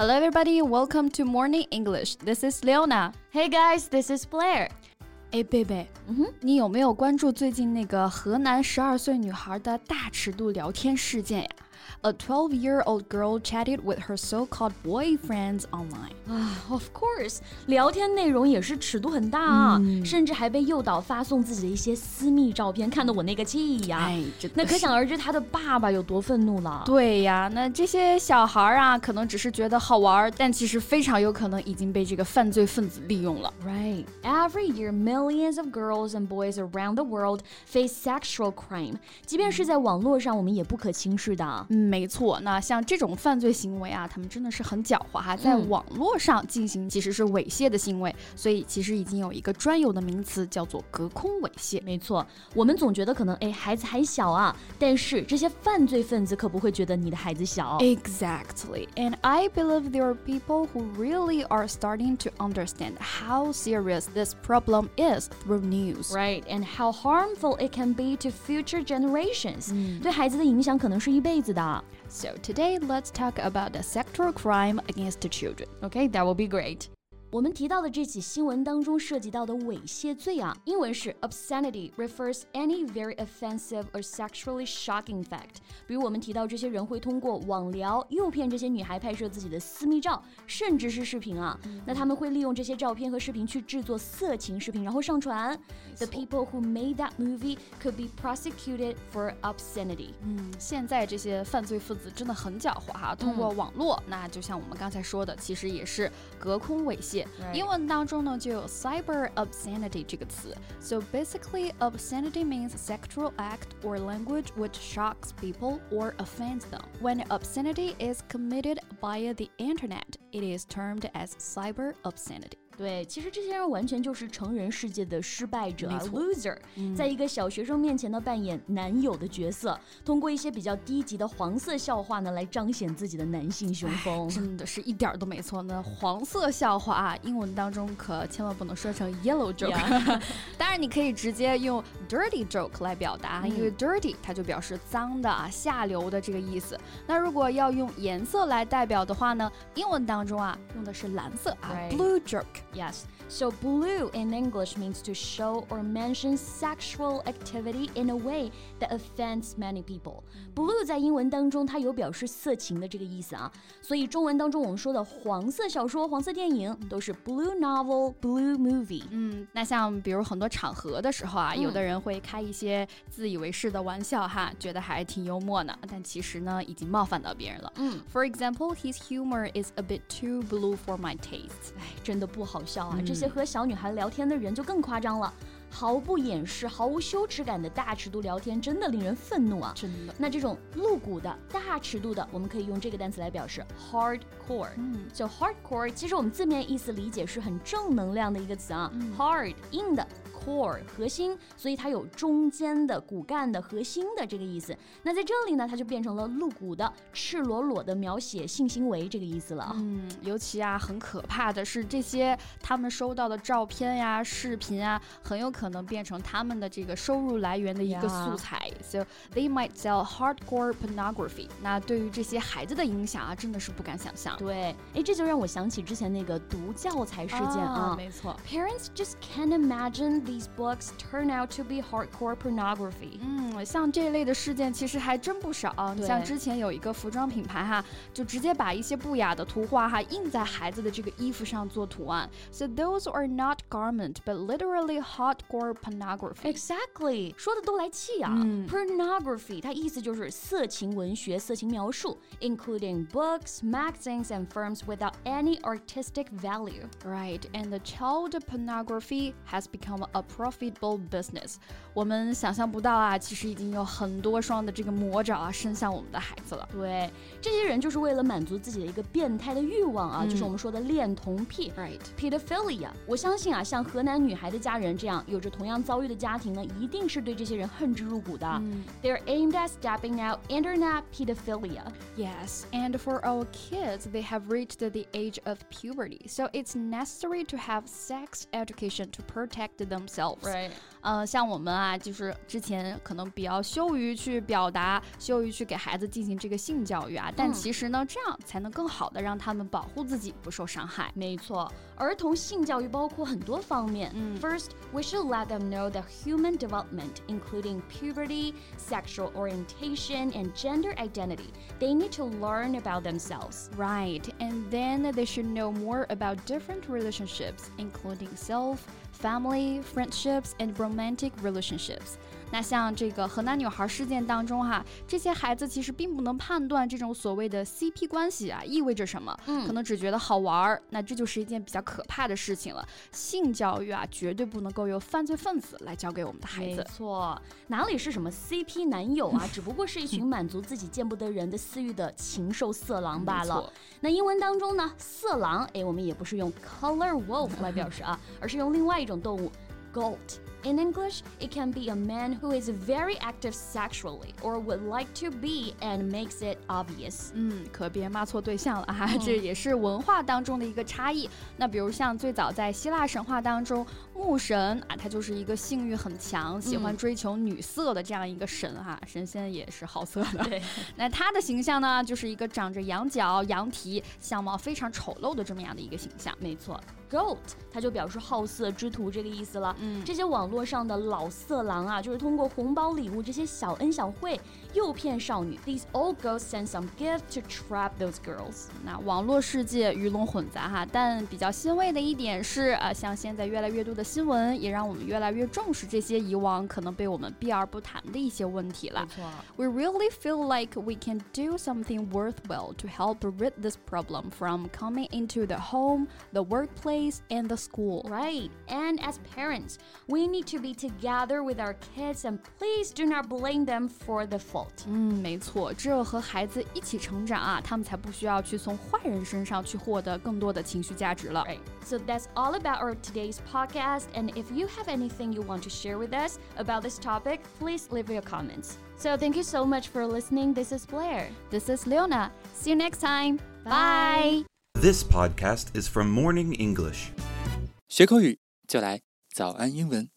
Hello, everybody. Welcome to Morning English. This is Leona. Hey, guys. This is Blair. Hey, baby. 嗯哼，你有没有关注最近那个河南十二岁女孩的大尺度聊天事件呀？a 12 year old girl chatted with her so called boyfriends online. Ah, of course，聊天内容也是尺度很大啊，嗯、甚至还被诱导发送自己的一些私密照片，看得我那个气呀！哎，那可想而知他的爸爸有多愤怒了。对呀，那这些小孩啊，可能只是觉得好玩，但其实非常有可能已经被这个犯罪分子利用了。Right. Every year, millions of girls and boys around the world face sexual crime. 即便是在网络上，我们也不可轻视的。嗯。没错，那像这种犯罪行为啊，他们真的是很狡猾哈，在网络上进行其实是猥亵的行为，所以其实已经有一个专有的名词叫做隔空猥亵。没错，我们总觉得可能哎孩子还小啊，但是这些犯罪分子可不会觉得你的孩子小。Exactly, and I believe there are people who really are starting to understand how serious this problem is through news, right? And how harmful it can be to future generations. 对孩子的影响可能是一辈子的。So today, let's talk about the sexual crime against the children. Okay, that will be great. 我们提到的这起新闻当中涉及到的猥亵罪啊，英文是 obscenity refers any very offensive or sexually shocking fact。比如我们提到这些人会通过网聊诱骗这些女孩拍摄自己的私密照，甚至是视频啊。那他们会利用这些照片和视频去制作色情视频，然后上传。The people who made that movie could be prosecuted for obscenity。嗯，现在这些犯罪分子真的很狡猾哈，通过网络，那就像我们刚才说的，其实也是隔空猥亵。英文当中呢就有 cyber obscenity 这个词。So basically, obscenity means sexual act or language which shocks people or offends them. When obscenity is committed via the internet, it is termed as cyber obscenity. 对，其实这些人完全就是成人世界的失败者，loser，在一个小学生面前呢扮演男友的角色，通过一些比较低级的黄色笑话呢来彰显自己的男性雄风，真的是一点都没错。那黄色笑话啊，英文当中可千万不能说成 yellow joke，当然你可以直接用 dirty joke 来表达，因为 dirty 它就表示脏的啊、下流的这个意思。那如果要用颜色来代表的话呢，英文当中啊用的是蓝色啊，blue joke。Yes. So blue in English means to show or mention sexual activity in a way that offends many people. Blue 在英文当中它有表示色情的这个意思啊，所以中文当中我们说的黄色小说、黄色电影都是 blue novel、blue movie。嗯，那像比如很多场合的时候啊，有的人会开一些自以为是的玩笑哈，觉得还挺幽默呢，但其实呢已经冒犯到别人了。嗯，For example, his humor is a bit too blue for my taste. 哎，真的不好。 好笑啊！这些和小女孩聊天的人就更夸张了，毫不掩饰、毫无羞耻感的大尺度聊天，真的令人愤怒啊！真的。那这种露骨的大尺度的，我们可以用这个单词来表示，hardcore。嗯，就 hardcore，其实我们字面意思理解是很正能量的一个词啊，hard 硬的。Core 核心，所以它有中间的骨干的核心的这个意思。那在这里呢，它就变成了露骨的、赤裸裸的描写性行为这个意思了。嗯，尤其啊，很可怕的是这些他们收到的照片呀、视频啊，很有可能变成他们的这个收入来源的一个素材。So they might sell hardcore pornography。那对于这些孩子的影响啊，真的是不敢想象。对，哎，这就让我想起之前那个毒教材事件啊。没错，Parents just can't imagine。these books turn out to be hardcore pornography。嗯，像这类的事件其实还真不少。像之前有一个服装品牌哈，就直接把一些不雅的图画哈印在孩子的这个衣服上做图案。So those are not garment, but literally hardcore pornography. Exactly，说的都来气啊。嗯、pornography 它意思就是色情文学、色情描述，including books, magazines, and films without any artistic value. Right, and the child pornography has become a a profitable business。我们想象不到啊，其实已经有很多双的这个魔爪啊伸向我们的孩子了。对，这些人就是为了满足自己的一个变态的欲望啊，就是我们说的恋童癖，right？pedophilia。我相信啊，像河南女孩的家人这样有着同样遭遇的家庭呢，一定是对这些人恨之入骨的。They're aimed at stamping out internet pedophilia. Yes, and for our kids, they have reached the age of puberty, so it's necessary to have sex education to protect them themselves. Right. 呃，像我们啊，就是之前可能比较羞于去表达，羞于去给孩子进行这个性教育啊，但其实呢，这样才能更好的让他们保护自己不受伤害。没错，儿童性教育包括很多方面。嗯，First, we should let them know that human development, including puberty, sexual orientation, and gender identity, they need to learn about themselves. Right, and then they should know more about different relationships, including self family, friendships, and romantic relationships. 那像这个河南女孩事件当中哈，这些孩子其实并不能判断这种所谓的 CP 关系啊意味着什么，嗯，可能只觉得好玩儿。那这就是一件比较可怕的事情了。性教育啊，绝对不能够由犯罪分子来教给我们的孩子。没错，哪里是什么 CP 男友啊，只不过是一群满足自己见不得人的私欲的禽兽色狼罢了。那英文当中呢，色狼，哎，我们也不是用 color wolf 来表示啊，而是用另外一种动物 goat。In English, it can be a man who is very active sexually or would like to be and makes it obvious. 嗯，可别骂错对象了哈，这也是文化当中的一个差异。那比如像最早在希腊神话当中，牧神啊，他就是一个性欲很强、喜欢追求女色的这样一个神哈，神仙也是好色的。对，那他的形象呢，就是一个长着羊角、羊蹄、相貌非常丑陋的这么样的一个形象。没错。Goat，它就表示好色之徒这个意思了。嗯，这些网络上的老色狼啊，就是通过红包礼物这些小恩小惠诱骗少女。These old ghosts send some gift to trap those girls。那网络世界鱼龙混杂哈，但比较欣慰的一点是啊，像现在越来越多的新闻也让我们越来越重视这些以往可能被我们避而不谈的一些问题了。没错，We really feel like we can do something worthwhile to help rid this problem from coming into the home, the workplace and the school. Right. And as parents, we need to be together with our kids and please do not blame them for the fault. 嗯，没错，只有和孩子一起成长啊，他们才不需要去从坏人身上去获得更多的情绪价值了。Right. So that's all about our today's podcast. And if you have anything you want to share with us about this topic, please leave your comments. So thank you so much for listening. This is Blair. This is Leona. See you next time. Bye. This podcast is from Morning English. 学口语就来 早安英文。